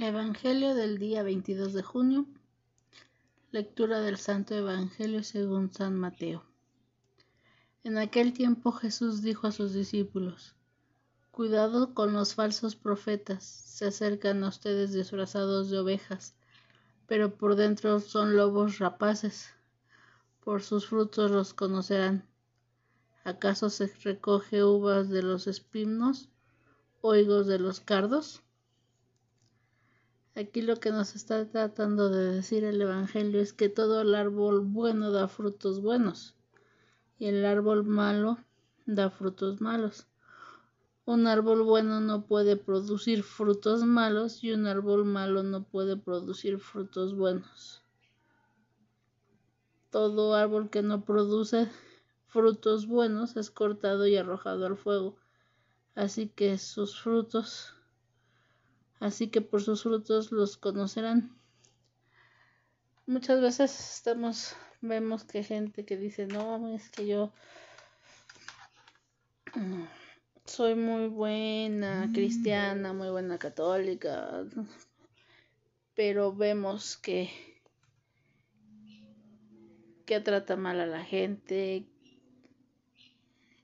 Evangelio del día 22 de junio. Lectura del Santo Evangelio según San Mateo. En aquel tiempo Jesús dijo a sus discípulos, Cuidado con los falsos profetas, se acercan a ustedes disfrazados de ovejas, pero por dentro son lobos rapaces. Por sus frutos los conocerán. ¿Acaso se recoge uvas de los espinos o higos de los cardos? Aquí lo que nos está tratando de decir el Evangelio es que todo el árbol bueno da frutos buenos y el árbol malo da frutos malos. Un árbol bueno no puede producir frutos malos y un árbol malo no puede producir frutos buenos. Todo árbol que no produce frutos buenos es cortado y arrojado al fuego. Así que sus frutos así que por sus frutos los conocerán. Muchas veces estamos, vemos que gente que dice, no, es que yo soy muy buena cristiana, muy buena católica, pero vemos que que trata mal a la gente,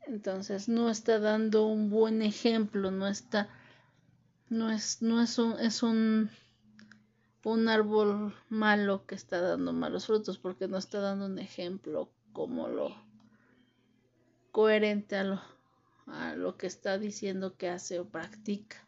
entonces no está dando un buen ejemplo, no está no es, no es un, es un, un árbol malo que está dando malos frutos porque no está dando un ejemplo como lo coherente a lo, a lo que está diciendo que hace o practica.